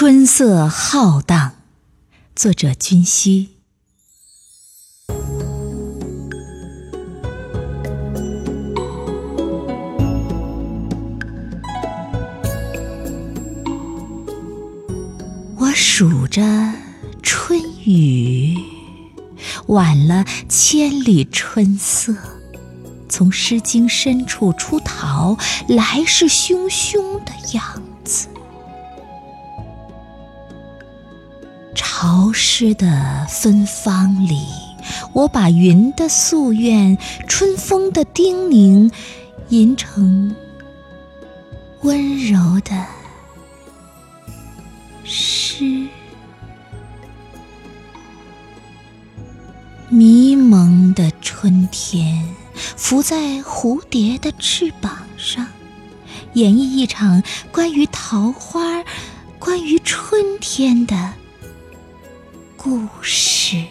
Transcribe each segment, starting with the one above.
春色浩荡，作者君熙。我数着春雨，晚了千里春色。从《诗经》深处出逃，来势汹汹的样子。潮湿的芬芳里，我把云的夙愿、春风的叮咛，吟成温柔的诗。迷蒙的春天，伏在蝴蝶的翅膀上，演绎一场关于桃花、关于春天的。故事，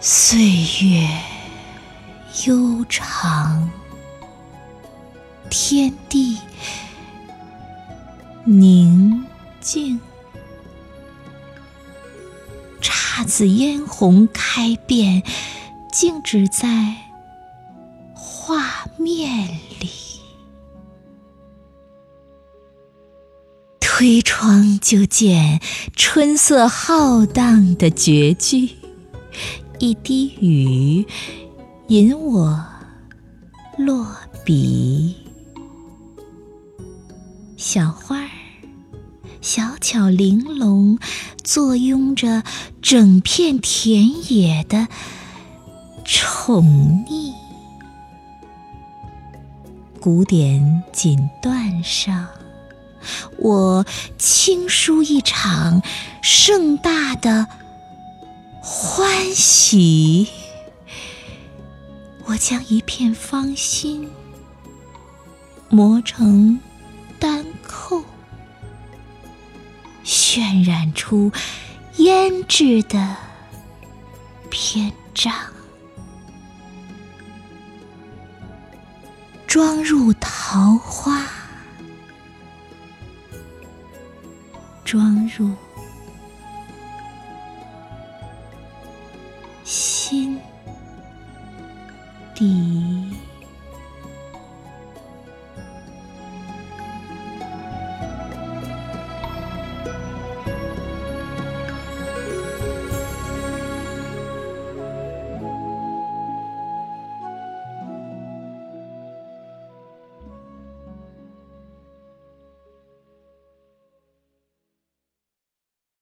岁月悠长，天地宁静，姹紫嫣红开遍，静止在画面里。推窗就见春色浩荡的绝句，一滴雨引我落笔。小花儿小巧玲珑，坐拥着整片田野的宠溺。古典锦缎上。我轻书一场盛大的欢喜，我将一片芳心磨成丹扣，渲染出胭脂的篇章，装入桃花。装入心底。